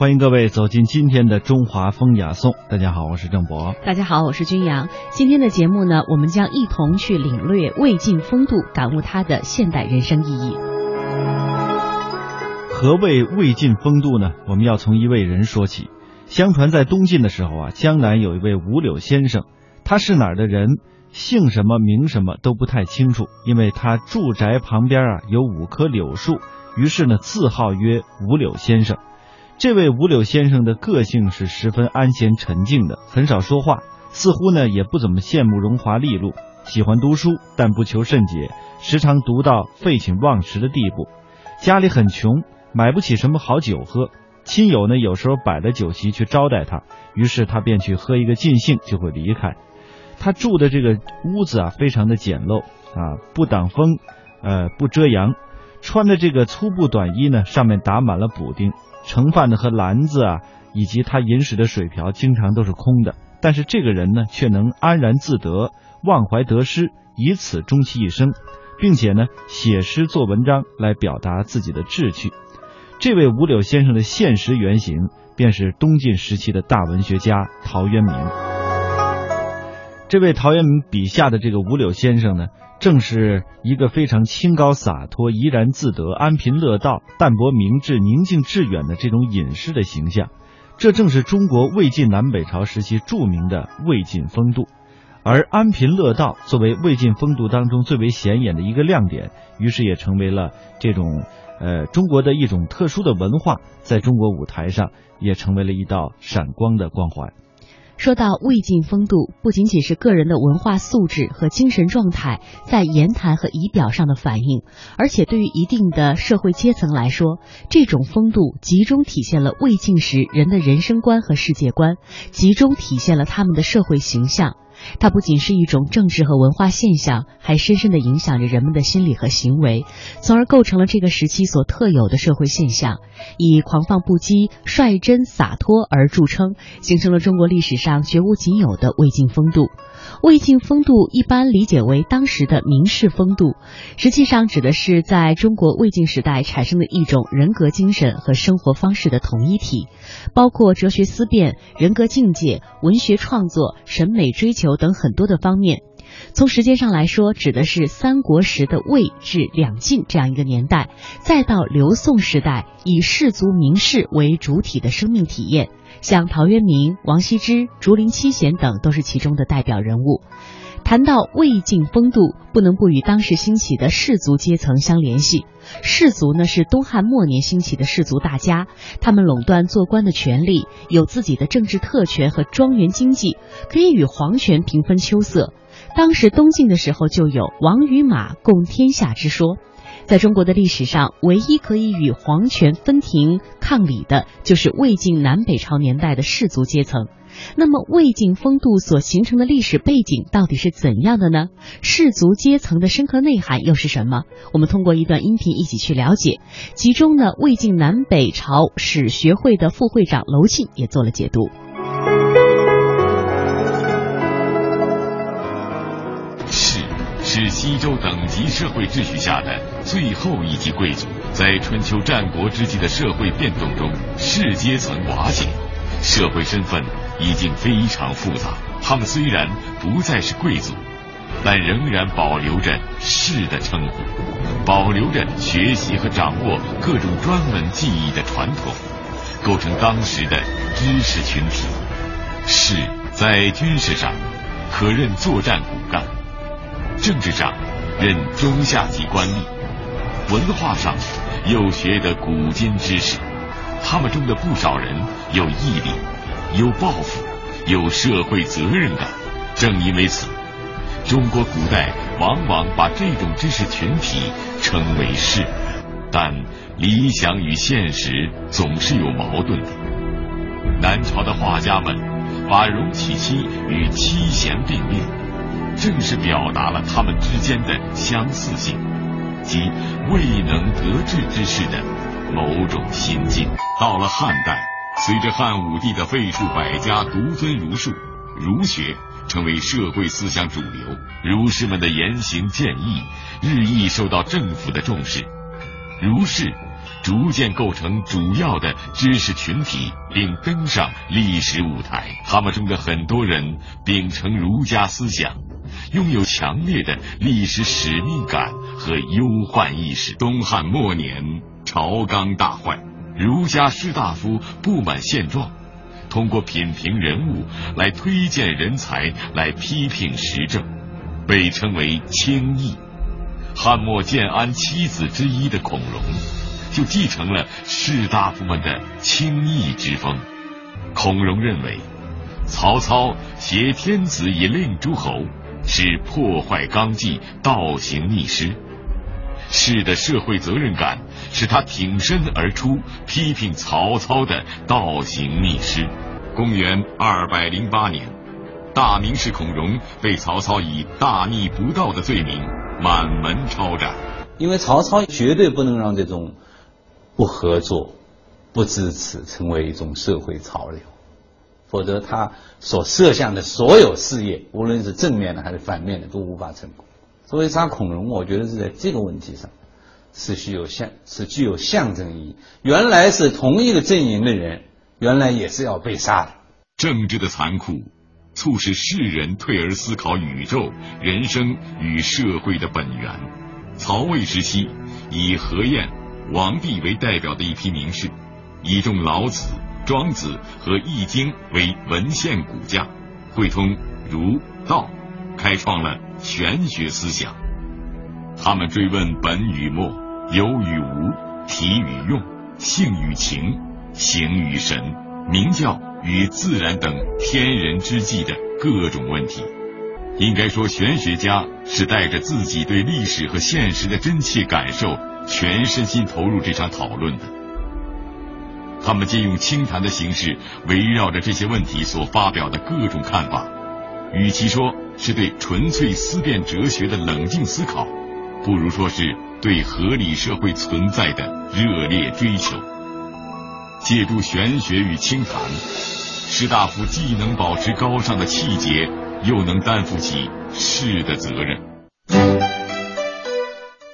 欢迎各位走进今天的中华风雅颂。大家好，我是郑博。大家好，我是君阳。今天的节目呢，我们将一同去领略魏晋风度，感悟它的现代人生意义。何谓魏晋风度呢？我们要从一位人说起。相传在东晋的时候啊，江南有一位五柳先生，他是哪儿的人，姓什么名什么都不太清楚，因为他住宅旁边啊有五棵柳树，于是呢自号曰五柳先生。这位五柳先生的个性是十分安闲沉静的，很少说话，似乎呢也不怎么羡慕荣华利禄，喜欢读书，但不求甚解，时常读到废寝忘食的地步。家里很穷，买不起什么好酒喝，亲友呢有时候摆了酒席去招待他，于是他便去喝一个尽兴，就会离开。他住的这个屋子啊，非常的简陋啊，不挡风，呃，不遮阳，穿的这个粗布短衣呢，上面打满了补丁。盛饭的和篮子啊，以及他饮水的水瓢，经常都是空的。但是这个人呢，却能安然自得，忘怀得失，以此终其一生，并且呢，写诗做文章来表达自己的志趣。这位五柳先生的现实原型，便是东晋时期的大文学家陶渊明。这位陶渊明笔下的这个五柳先生呢？正是一个非常清高洒脱、怡然自得、安贫乐道、淡泊明志、宁静致远的这种隐士的形象，这正是中国魏晋南北朝时期著名的魏晋风度。而安贫乐道作为魏晋风度当中最为显眼的一个亮点，于是也成为了这种呃中国的一种特殊的文化，在中国舞台上也成为了一道闪光的光环。说到魏晋风度，不仅仅是个人的文化素质和精神状态在言谈和仪表上的反映，而且对于一定的社会阶层来说，这种风度集中体现了魏晋时人的人生观和世界观，集中体现了他们的社会形象。它不仅是一种政治和文化现象，还深深地影响着人们的心理和行为，从而构成了这个时期所特有的社会现象。以狂放不羁、率真洒脱而著称，形成了中国历史上绝无仅有的魏晋风度。魏晋风度一般理解为当时的名士风度，实际上指的是在中国魏晋时代产生的一种人格精神和生活方式的统一体，包括哲学思辨、人格境界、文学创作、审美追求等很多的方面。从时间上来说，指的是三国时的魏至两晋这样一个年代，再到刘宋时代以士族名士为主体的生命体验。像陶渊明、王羲之、竹林七贤等都是其中的代表人物。谈到魏晋风度，不能不与当时兴起的士族阶层相联系。士族呢是东汉末年兴起的士族大家，他们垄断做官的权利，有自己的政治特权和庄园经济，可以与皇权平分秋色。当时东晋的时候就有王与马共天下之说。在中国的历史上，唯一可以与皇权分庭抗礼的，就是魏晋南北朝年代的士族阶层。那么，魏晋风度所形成的历史背景到底是怎样的呢？士族阶层的深刻内涵又是什么？我们通过一段音频一起去了解。其中呢，魏晋南北朝史学会的副会长娄庆也做了解读。是西周等级社会秩序下的最后一级贵族，在春秋战国之际的社会变动中，士阶层瓦解，社会身份已经非常复杂。他们虽然不再是贵族，但仍然保留着士的称呼，保留着学习和掌握各种专门技艺的传统，构成当时的知识群体。士在军事上可任作战骨干。政治上任中下级官吏，文化上又学得古今知识。他们中的不少人有毅力、有抱负、有社会责任感。正因为此，中国古代往往把这种知识群体称为士。但理想与现实总是有矛盾的。南朝的画家们把荣启期与七贤并列。正是表达了他们之间的相似性，即未能得志之士的某种心境。到了汉代，随着汉武帝的废黜百家，独尊儒术，儒学成为社会思想主流，儒士们的言行建议日益受到政府的重视，儒士逐渐构成主要的知识群体，并登上历史舞台。他们中的很多人秉承儒家思想，拥有强烈的历史使命感和忧患意识。东汉末年，朝纲大坏，儒家士大夫不满现状，通过品评人物来推荐人才，来批评时政，被称为清议。汉末建安七子之一的孔融。就继承了士大夫们的清议之风。孔融认为，曹操挟天子以令诸侯，是破坏纲纪、倒行逆施。士的社会责任感使他挺身而出，批评曹操的倒行逆施。公元二百零八年，大名士孔融被曹操以大逆不道的罪名满门抄斩。因为曹操绝对不能让这种。不合作、不支持，成为一种社会潮流，否则他所设想的所有事业，无论是正面的还是反面的，都无法成功。所以杀孔融，我觉得是在这个问题上是具有象是具有象征意义。原来是同一个阵营的人，原来也是要被杀的。政治的残酷，促使世人退而思考宇宙、人生与社会的本源。曹魏时期，以何晏。王弼为代表的一批名士，倚重老子、庄子和易经为文献骨架，汇通儒道，开创了玄学思想。他们追问本与末、有与无、体与用、性与情、形与神、名教与自然等天人之际的各种问题。应该说，玄学家是带着自己对历史和现实的真切感受。全身心投入这场讨论的，他们借用清谈的形式，围绕着这些问题所发表的各种看法，与其说是对纯粹思辨哲学的冷静思考，不如说是对合理社会存在的热烈追求。借助玄学与清谈，士大夫既能保持高尚的气节，又能担负起士的责任。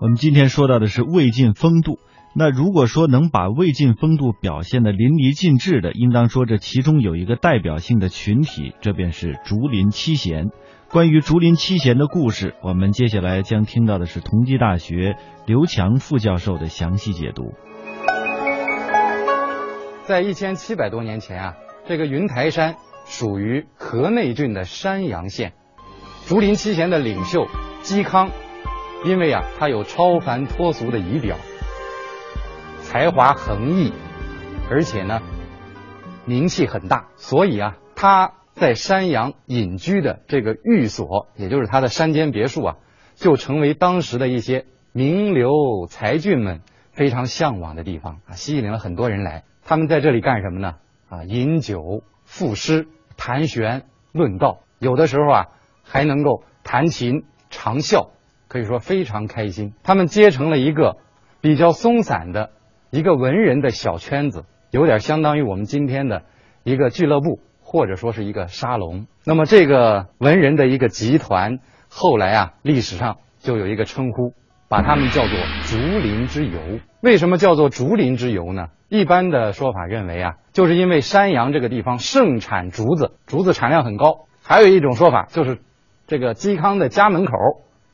我们今天说到的是魏晋风度。那如果说能把魏晋风度表现的淋漓尽致的，应当说这其中有一个代表性的群体，这便是竹林七贤。关于竹林七贤的故事，我们接下来将听到的是同济大学刘强副教授的详细解读。在一千七百多年前啊，这个云台山属于河内郡的山阳县，竹林七贤的领袖嵇康。因为啊，他有超凡脱俗的仪表，才华横溢，而且呢，名气很大，所以啊，他在山阳隐居的这个寓所，也就是他的山间别墅啊，就成为当时的一些名流才俊们非常向往的地方啊，吸引了很多人来。他们在这里干什么呢？啊，饮酒、赋诗、谈玄、论道，有的时候啊，还能够弹琴、长啸。可以说非常开心，他们结成了一个比较松散的一个文人的小圈子，有点相当于我们今天的一个俱乐部，或者说是一个沙龙。那么这个文人的一个集团，后来啊，历史上就有一个称呼，把他们叫做竹林之游。为什么叫做竹林之游呢？一般的说法认为啊，就是因为山阳这个地方盛产竹子，竹子产量很高。还有一种说法就是，这个嵇康的家门口。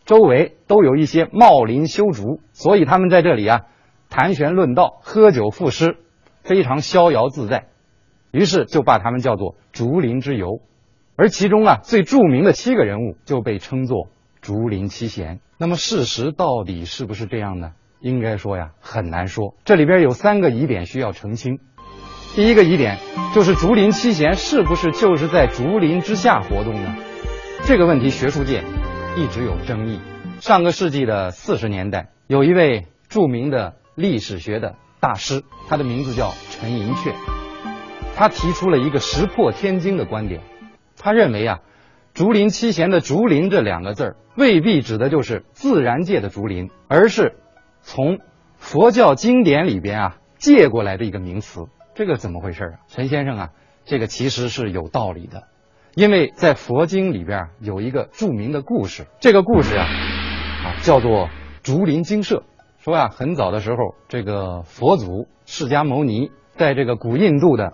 周围都有一些茂林修竹，所以他们在这里啊谈玄论道、喝酒赋诗，非常逍遥自在。于是就把他们叫做竹林之游。而其中啊最著名的七个人物就被称作竹林七贤。那么事实到底是不是这样呢？应该说呀很难说。这里边有三个疑点需要澄清。第一个疑点就是竹林七贤是不是就是在竹林之下活动呢？这个问题学术界。一直有争议。上个世纪的四十年代，有一位著名的历史学的大师，他的名字叫陈寅恪。他提出了一个石破天惊的观点，他认为啊，竹林七贤的“竹林”这两个字儿未必指的就是自然界的竹林，而是从佛教经典里边啊借过来的一个名词。这个怎么回事啊？陈先生啊，这个其实是有道理的，因为在佛经里边有一个著名的故事，这个故事啊啊叫做竹林精舍。说啊，很早的时候，这个佛祖释迦牟尼在这个古印度的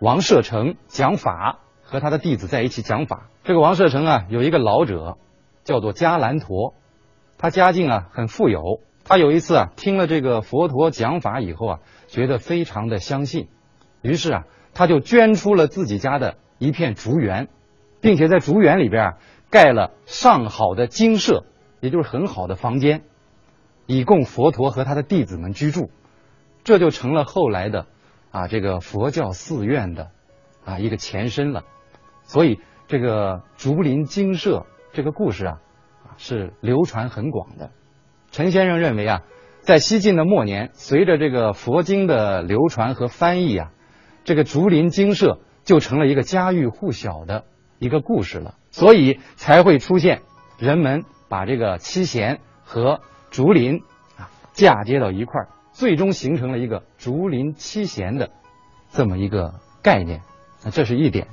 王舍城讲法，和他的弟子在一起讲法。这个王舍城啊，有一个老者叫做迦兰陀，他家境啊很富有。他有一次啊，听了这个佛陀讲法以后啊，觉得非常的相信，于是啊，他就捐出了自己家的一片竹园，并且在竹园里边盖了上好的精舍，也就是很好的房间，以供佛陀和他的弟子们居住。这就成了后来的啊这个佛教寺院的啊一个前身了。所以这个竹林精舍这个故事啊啊是流传很广的。陈先生认为啊，在西晋的末年，随着这个佛经的流传和翻译啊，这个竹林精舍就成了一个家喻户晓的一个故事了，所以才会出现人们把这个七贤和竹林啊嫁接到一块儿，最终形成了一个竹林七贤的这么一个概念。那这是一点。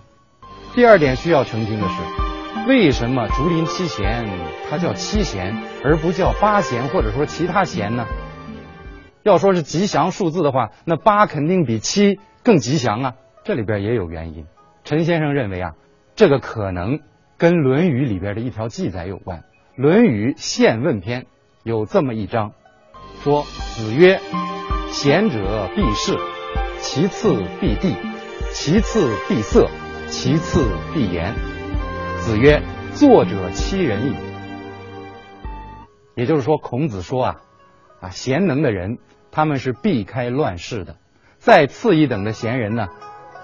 第二点需要澄清的是。为什么竹林七贤它叫七贤，而不叫八贤或者说其他贤呢？要说是吉祥数字的话，那八肯定比七更吉祥啊。这里边也有原因。陈先生认为啊，这个可能跟《论语》里边的一条记载有关。《论语·宪问篇》有这么一章，说：“子曰：贤者必士，其次必地，其次必色，其次必言。”子曰：“作者欺人矣。”也就是说，孔子说啊，啊，贤能的人他们是避开乱世的；再次一等的贤人呢，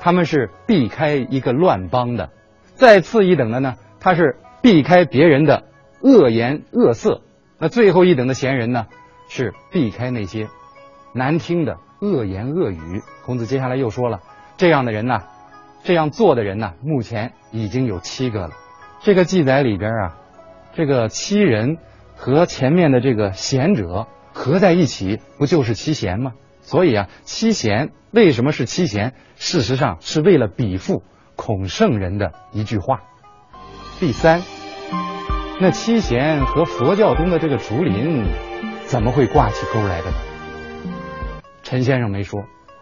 他们是避开一个乱邦的；再次一等的呢，他是避开别人的恶言恶色；那最后一等的贤人呢，是避开那些难听的恶言恶语。孔子接下来又说了，这样的人呢，这样做的人呢，目前已经有七个了。这个记载里边啊，这个七人和前面的这个贤者合在一起，不就是七贤吗？所以啊，七贤为什么是七贤？事实上是为了比附孔圣人的一句话。第三，那七贤和佛教中的这个竹林怎么会挂起钩来的呢？陈先生没说，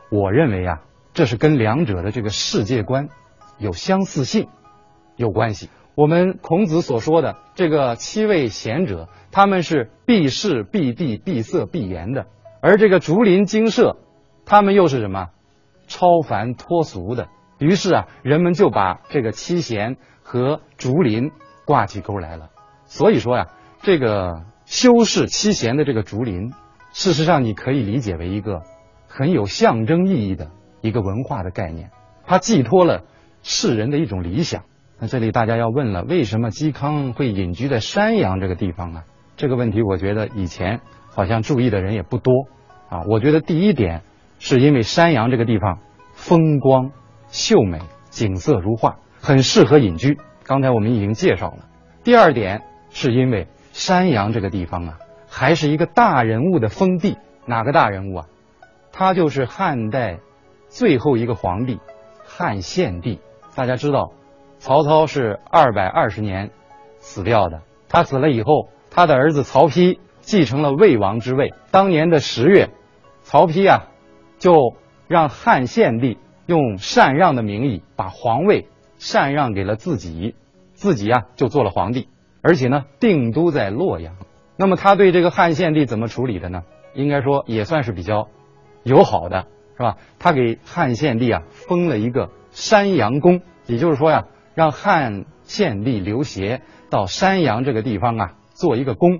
我认为啊，这是跟两者的这个世界观有相似性有关系。我们孔子所说的这个七位贤者，他们是避世、避地、避色、避言的；而这个竹林精舍，他们又是什么？超凡脱俗的。于是啊，人们就把这个七贤和竹林挂起钩来了。所以说呀，这个修饰七贤的这个竹林，事实上你可以理解为一个很有象征意义的一个文化的概念，它寄托了世人的一种理想。那这里大家要问了，为什么嵇康会隐居在山阳这个地方呢？这个问题，我觉得以前好像注意的人也不多啊。我觉得第一点是因为山阳这个地方风光秀美，景色如画，很适合隐居。刚才我们已经介绍了。第二点是因为山阳这个地方啊，还是一个大人物的封地。哪个大人物啊？他就是汉代最后一个皇帝汉献帝。大家知道。曹操是二百二十年死掉的。他死了以后，他的儿子曹丕继承了魏王之位。当年的十月，曹丕啊，就让汉献帝用禅让的名义把皇位禅让给了自己，自己啊就做了皇帝，而且呢定都在洛阳。那么他对这个汉献帝怎么处理的呢？应该说也算是比较友好的，是吧？他给汉献帝啊封了一个山阳公，也就是说呀。让汉献帝刘协到山阳这个地方啊，做一个公，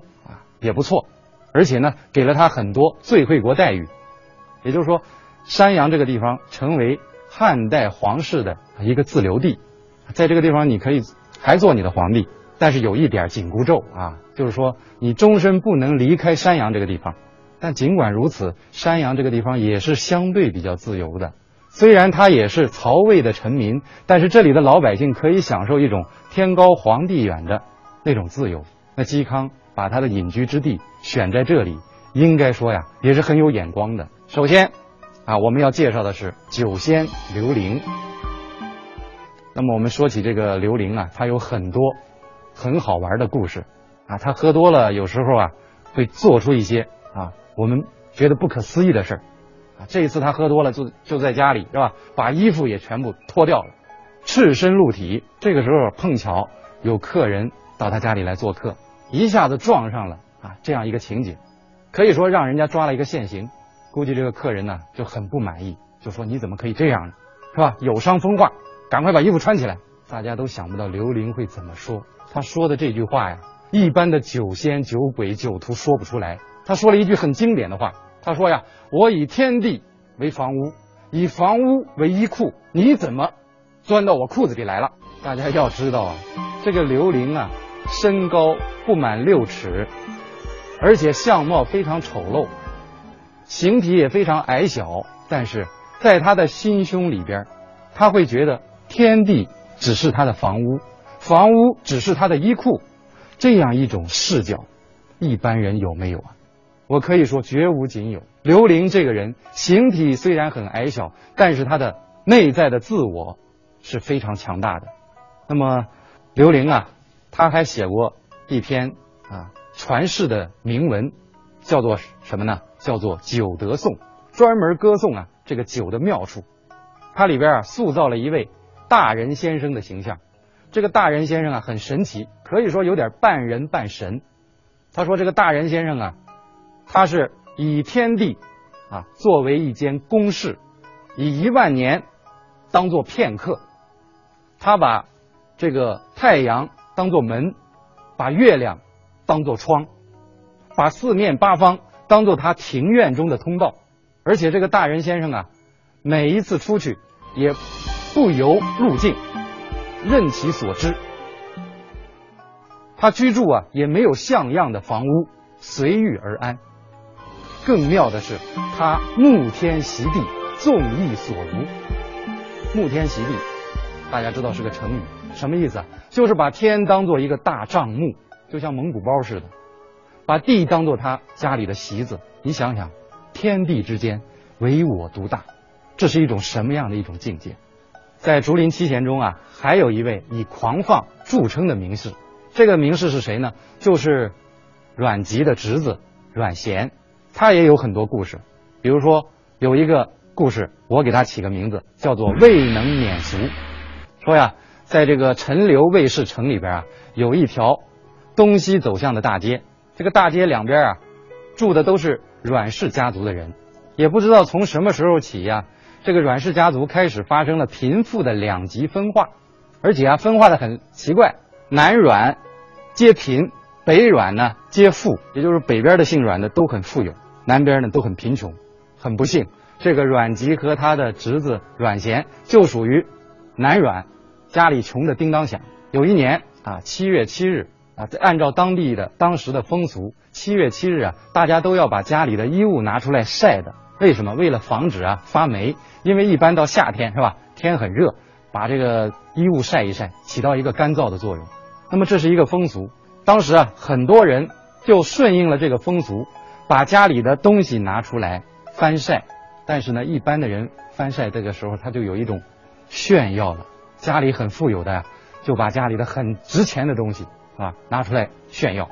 也不错。而且呢，给了他很多最惠国待遇。也就是说，山阳这个地方成为汉代皇室的一个自留地，在这个地方你可以还做你的皇帝，但是有一点紧箍咒啊，就是说你终身不能离开山阳这个地方。但尽管如此，山阳这个地方也是相对比较自由的。虽然他也是曹魏的臣民，但是这里的老百姓可以享受一种天高皇帝远的那种自由。那嵇康把他的隐居之地选在这里，应该说呀，也是很有眼光的。首先，啊，我们要介绍的是酒仙刘伶。那么我们说起这个刘伶啊，他有很多很好玩的故事啊。他喝多了，有时候啊会做出一些啊我们觉得不可思议的事儿。啊，这一次他喝多了，就就在家里是吧，把衣服也全部脱掉了，赤身露体。这个时候碰巧有客人到他家里来做客，一下子撞上了啊这样一个情景，可以说让人家抓了一个现行。估计这个客人呢就很不满意，就说你怎么可以这样呢，是吧？有伤风化，赶快把衣服穿起来。大家都想不到刘伶会怎么说，他说的这句话呀，一般的酒仙、酒鬼、酒徒说不出来。他说了一句很经典的话。他说呀，我以天地为房屋，以房屋为衣裤，你怎么钻到我裤子里来了？大家要知道啊，这个刘伶啊，身高不满六尺，而且相貌非常丑陋，形体也非常矮小。但是在他的心胸里边，他会觉得天地只是他的房屋，房屋只是他的衣裤，这样一种视角，一般人有没有啊？我可以说绝无仅有。刘伶这个人形体虽然很矮小，但是他的内在的自我是非常强大的。那么，刘伶啊，他还写过一篇啊传世的铭文，叫做什么呢？叫做《酒德颂》，专门歌颂啊这个酒的妙处。它里边啊塑造了一位大人先生的形象。这个大人先生啊很神奇，可以说有点半人半神。他说这个大人先生啊。他是以天地啊作为一间宫室，以一万年当做片刻。他把这个太阳当做门，把月亮当做窗，把四面八方当做他庭院中的通道。而且这个大人先生啊，每一次出去也不由路径，任其所知。他居住啊也没有像样的房屋，随遇而安。更妙的是，他沐天席地，纵意所如。沐天席地，大家知道是个成语，什么意思？就是把天当做一个大帐幕，就像蒙古包似的，把地当做他家里的席子。你想想，天地之间唯我独大，这是一种什么样的一种境界？在竹林七贤中啊，还有一位以狂放著称的名士，这个名士是谁呢？就是阮籍的侄子阮咸。他也有很多故事，比如说有一个故事，我给他起个名字，叫做“未能免俗”。说呀，在这个陈留卫士城里边啊，有一条东西走向的大街，这个大街两边啊，住的都是阮氏家族的人。也不知道从什么时候起呀，这个阮氏家族开始发生了贫富的两极分化，而且啊，分化的很奇怪，南阮皆贫，北阮呢皆富，也就是北边的姓阮的都很富有。南边呢都很贫穷，很不幸，这个阮籍和他的侄子阮咸就属于南阮，家里穷的叮当响。有一年啊，七月七日啊，按照当地的当时的风俗，七月七日啊，大家都要把家里的衣物拿出来晒的。为什么？为了防止啊发霉。因为一般到夏天是吧，天很热，把这个衣物晒一晒，起到一个干燥的作用。那么这是一个风俗，当时啊，很多人就顺应了这个风俗。把家里的东西拿出来翻晒，但是呢，一般的人翻晒这个时候他就有一种炫耀了。家里很富有的呀，就把家里的很值钱的东西啊拿出来炫耀。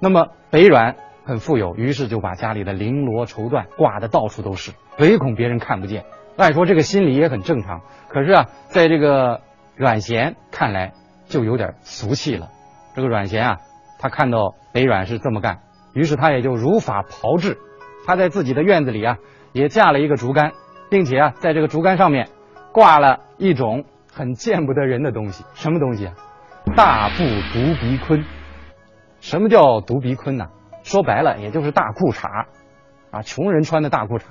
那么北阮很富有，于是就把家里的绫罗绸缎挂的到处都是，唯恐别人看不见。按说这个心理也很正常，可是啊，在这个阮咸看来就有点俗气了。这个阮咸啊，他看到北阮是这么干。于是他也就如法炮制，他在自己的院子里啊，也架了一个竹竿，并且啊，在这个竹竿上面挂了一种很见不得人的东西，什么东西啊？大布独鼻坤。什么叫独鼻坤呢？说白了，也就是大裤衩啊，穷人穿的大裤衩，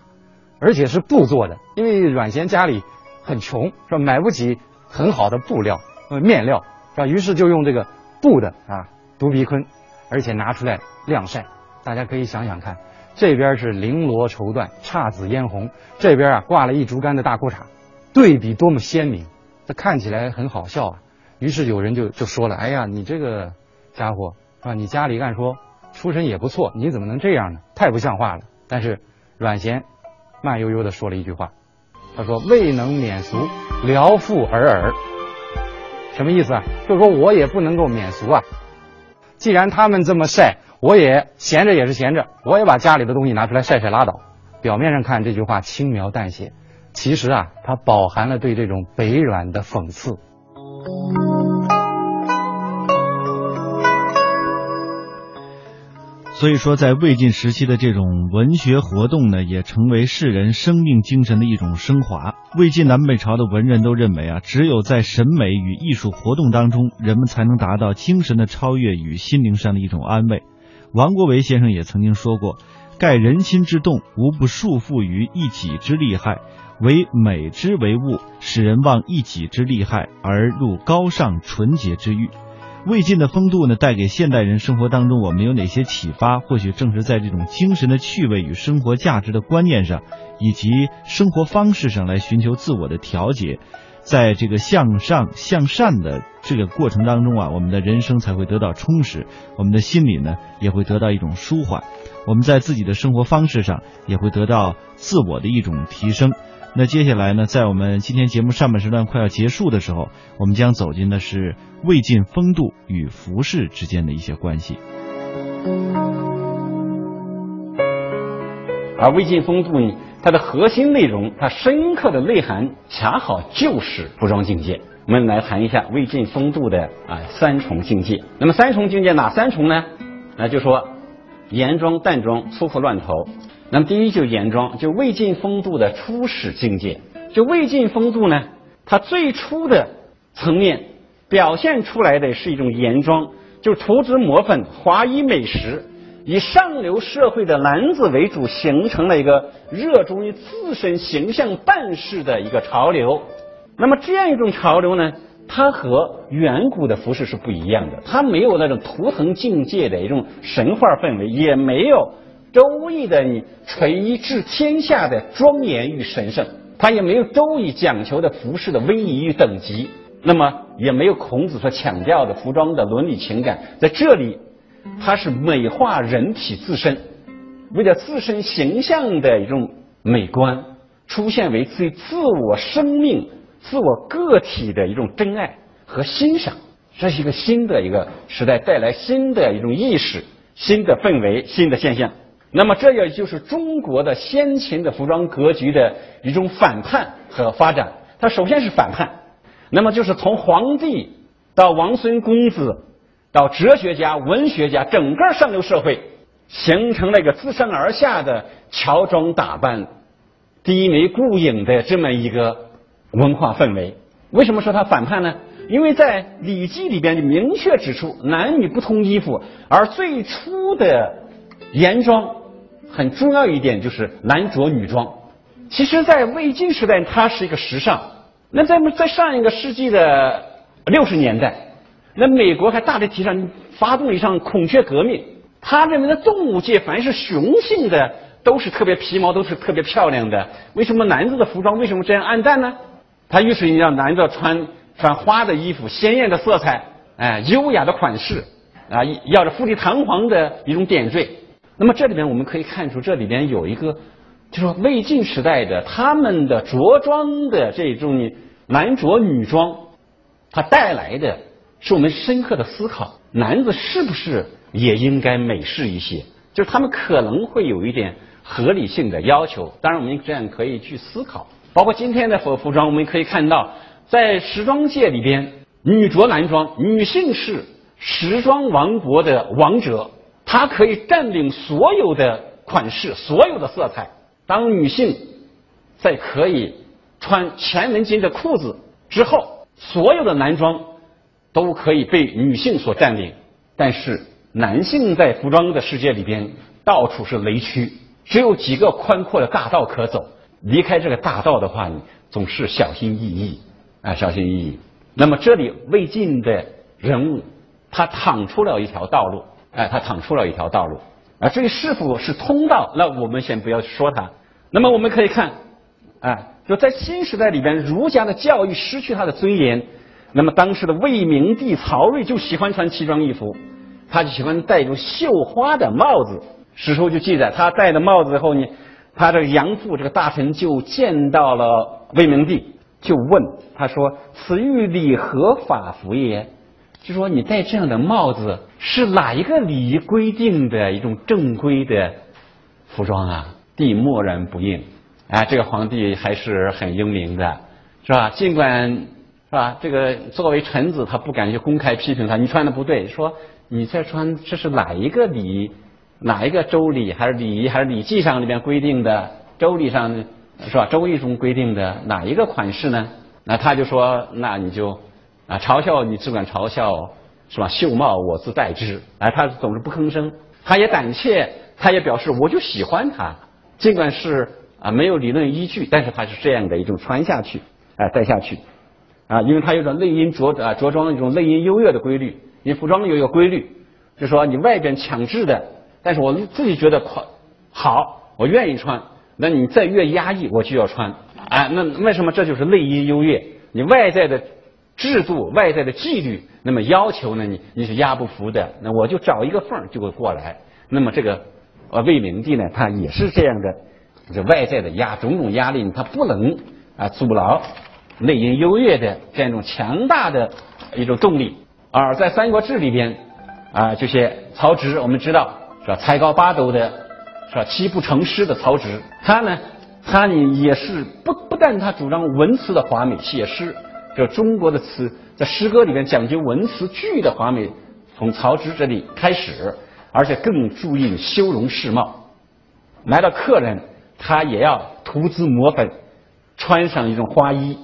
而且是布做的，因为阮咸家里很穷，是吧？买不起很好的布料呃面料，是吧？于是就用这个布的啊独鼻坤，而且拿出来晾晒。大家可以想想看，这边是绫罗绸缎、姹紫嫣红，这边啊挂了一竹竿的大裤衩，对比多么鲜明，这看起来很好笑啊。于是有人就就说了：“哎呀，你这个家伙是吧？你家里按说出身也不错，你怎么能这样呢？太不像话了。”但是阮咸慢悠悠地说了一句话，他说：“未能免俗，聊复尔尔。”什么意思啊？就说我也不能够免俗啊。既然他们这么晒，我也闲着也是闲着，我也把家里的东西拿出来晒晒拉倒。表面上看这句话轻描淡写，其实啊，它饱含了对这种北软的讽刺。所以说，在魏晋时期的这种文学活动呢，也成为世人生命精神的一种升华。魏晋南北朝的文人都认为啊，只有在审美与艺术活动当中，人们才能达到精神的超越与心灵上的一种安慰。王国维先生也曾经说过：“盖人心之动，无不束缚于一己之利害，唯美之为物，使人忘一己之利害，而入高尚纯洁之域。”魏晋的风度呢，带给现代人生活当中我们有哪些启发？或许正是在这种精神的趣味与生活价值的观念上，以及生活方式上来寻求自我的调节，在这个向上向善的这个过程当中啊，我们的人生才会得到充实，我们的心里呢也会得到一种舒缓，我们在自己的生活方式上也会得到自我的一种提升。那接下来呢，在我们今天节目上半时段快要结束的时候，我们将走进的是魏晋风度与服饰之间的一些关系。而魏晋风度呢，它的核心内容，它深刻的内涵，恰好就是服装境界。我们来谈一下魏晋风度的啊三重境界。那么三重境界哪三重呢？那就说严装、淡装、粗服乱头。那么第一就严装，就魏晋风度的初始境界。就魏晋风度呢，它最初的层面表现出来的是一种严装，就涂脂抹粉、华衣美食，以上流社会的男子为主，形成了一个热衷于自身形象办事的一个潮流。那么这样一种潮流呢，它和远古的服饰是不一样的，它没有那种图腾境界的一种神话氛围，也没有。周易的你垂衣治天下的庄严与神圣，它也没有周易讲求的服饰的威仪与等级，那么也没有孔子所强调的服装的伦理情感。在这里，它是美化人体自身，为了自身形象的一种美观，出现为对自我生命、自我个体的一种真爱和欣赏。这是一个新的一个时代带来新的一种意识、新的氛围、新的现象。那么，这也就是中国的先秦的服装格局的一种反叛和发展。它首先是反叛，那么就是从皇帝到王孙公子，到哲学家、文学家，整个上流社会形成了一个自上而下的乔装打扮、低眉顾影的这么一个文化氛围。为什么说它反叛呢？因为在《礼记》里边就明确指出，男女不同衣服，而最初的严装。很重要一点就是男着女装，其实，在魏晋时代，它是一个时尚。那在在上一个世纪的六十年代，那美国还大力提倡发动一场孔雀革命。他认为的动物界凡是雄性的都是特别皮毛，都是特别漂亮的。为什么男子的服装为什么这样暗淡呢？他于是让男的穿穿花的衣服，鲜艳的色彩，哎，优雅的款式，啊，要着富丽堂皇的一种点缀。那么这里边我们可以看出，这里边有一个，就说魏晋时代的他们的着装的这种男着女装，它带来的是我们深刻的思考：男子是不是也应该美式一些？就是他们可能会有一点合理性的要求。当然，我们这样可以去思考。包括今天的服服装，我们可以看到，在时装界里边，女着男装，女性是时装王国的王者。它可以占领所有的款式，所有的色彩。当女性在可以穿前门襟的裤子之后，所有的男装都可以被女性所占领。但是男性在服装的世界里边，到处是雷区，只有几个宽阔的大道可走。离开这个大道的话，你总是小心翼翼啊，小心翼翼。那么这里魏晋的人物，他趟出了一条道路。哎，他趟出了一条道路啊，至于是否是通道，那我们先不要说它。那么我们可以看，啊，就在新时代里边，儒家的教育失去它的尊严。那么当时的魏明帝曹睿就喜欢穿奇装异服，他就喜欢戴一种绣花的帽子。史书就记载，他戴了帽子之后呢，他这个杨父这个大臣就见到了魏明帝，就问他说：“此玉礼何法服也？”就说你戴这样的帽子是哪一个礼仪规定的一种正规的服装啊？帝默然不应。啊，这个皇帝还是很英明的，是吧？尽管是吧，这个作为臣子，他不敢去公开批评他，你穿的不对，说你这穿这是哪一个礼？哪一个周礼还是礼仪还是礼记上里面规定的？周礼上是吧？周易中规定的哪一个款式呢？那他就说，那你就啊嘲笑你只管嘲笑是吧？袖帽我自戴之。哎，他总是不吭声，他也胆怯，他也表示我就喜欢他，尽管是啊没有理论依据，但是他是这样的一种穿下去，哎带下去啊，因为他有种内因着啊着装一种内因优越的规律，因为服装有一个规律，就说你外边强制的。但是我们自己觉得快，好，我愿意穿。那你再越压抑，我就要穿。哎，那为什么这就是内因优越？你外在的制度、外在的纪律，那么要求呢？你你是压不服的。那我就找一个缝就会过来。那么这个呃魏明帝呢，他也是这样的，这外在的压种种压力，他不能啊阻挠内因优越的这样一种强大的一种动力。而在《三国志》里边啊，这些曹植，我们知道。是吧？才高八斗的，是吧？七步成诗的曹植，他呢，他呢也是不不但他主张文辞的华美，写诗，这中国的词在诗歌里面讲究文词句的华美，从曹植这里开始，而且更注意修容饰貌。来到客人，他也要涂脂抹粉，穿上一种花衣。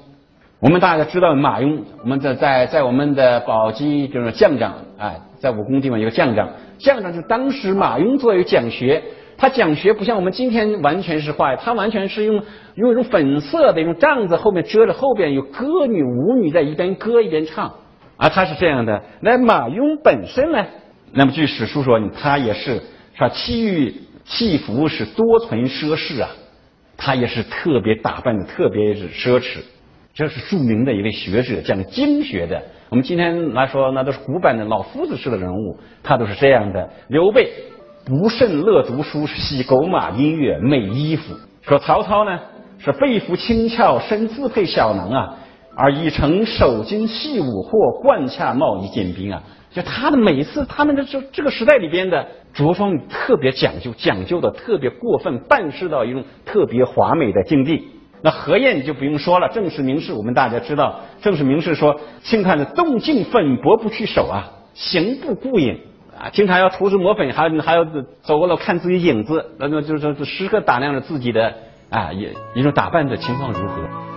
我们大家知道马雍，我们在在在我们的宝鸡就是将长啊，在武功地方有个将长。将长就当时马雍作为讲学，他讲学不像我们今天完全是画，他完全是用用一种粉色的用帐子后面遮着，后边有歌女舞女在一边歌一边唱，啊，他是这样的。那马雍本身呢？那么据史书说，他也是是吧？气欲气服是多存奢侈啊，他也是特别打扮的，特别是奢侈。这是著名的一位学者，讲经学的。我们今天来说，那都是古板的老夫子式的人物，他都是这样的。刘备不甚乐读书，喜狗马音乐美衣服。说曹操呢，是背负轻巧，身自配小囊啊，而以成手巾细舞或冠恰帽衣见兵啊。就他的每次，他们的这这个时代里边的着装特别讲究，讲究的特别过分，办事到一种特别华美的境地。那何晏就不用说了，正史名士我们大家知道，正史名士说，轻看着动静粉薄不去手啊，行不顾影啊，经常要涂脂抹粉，还还要走过来看自己影子，那么就是说时刻打量着自己的啊，一一种打扮的情况如何。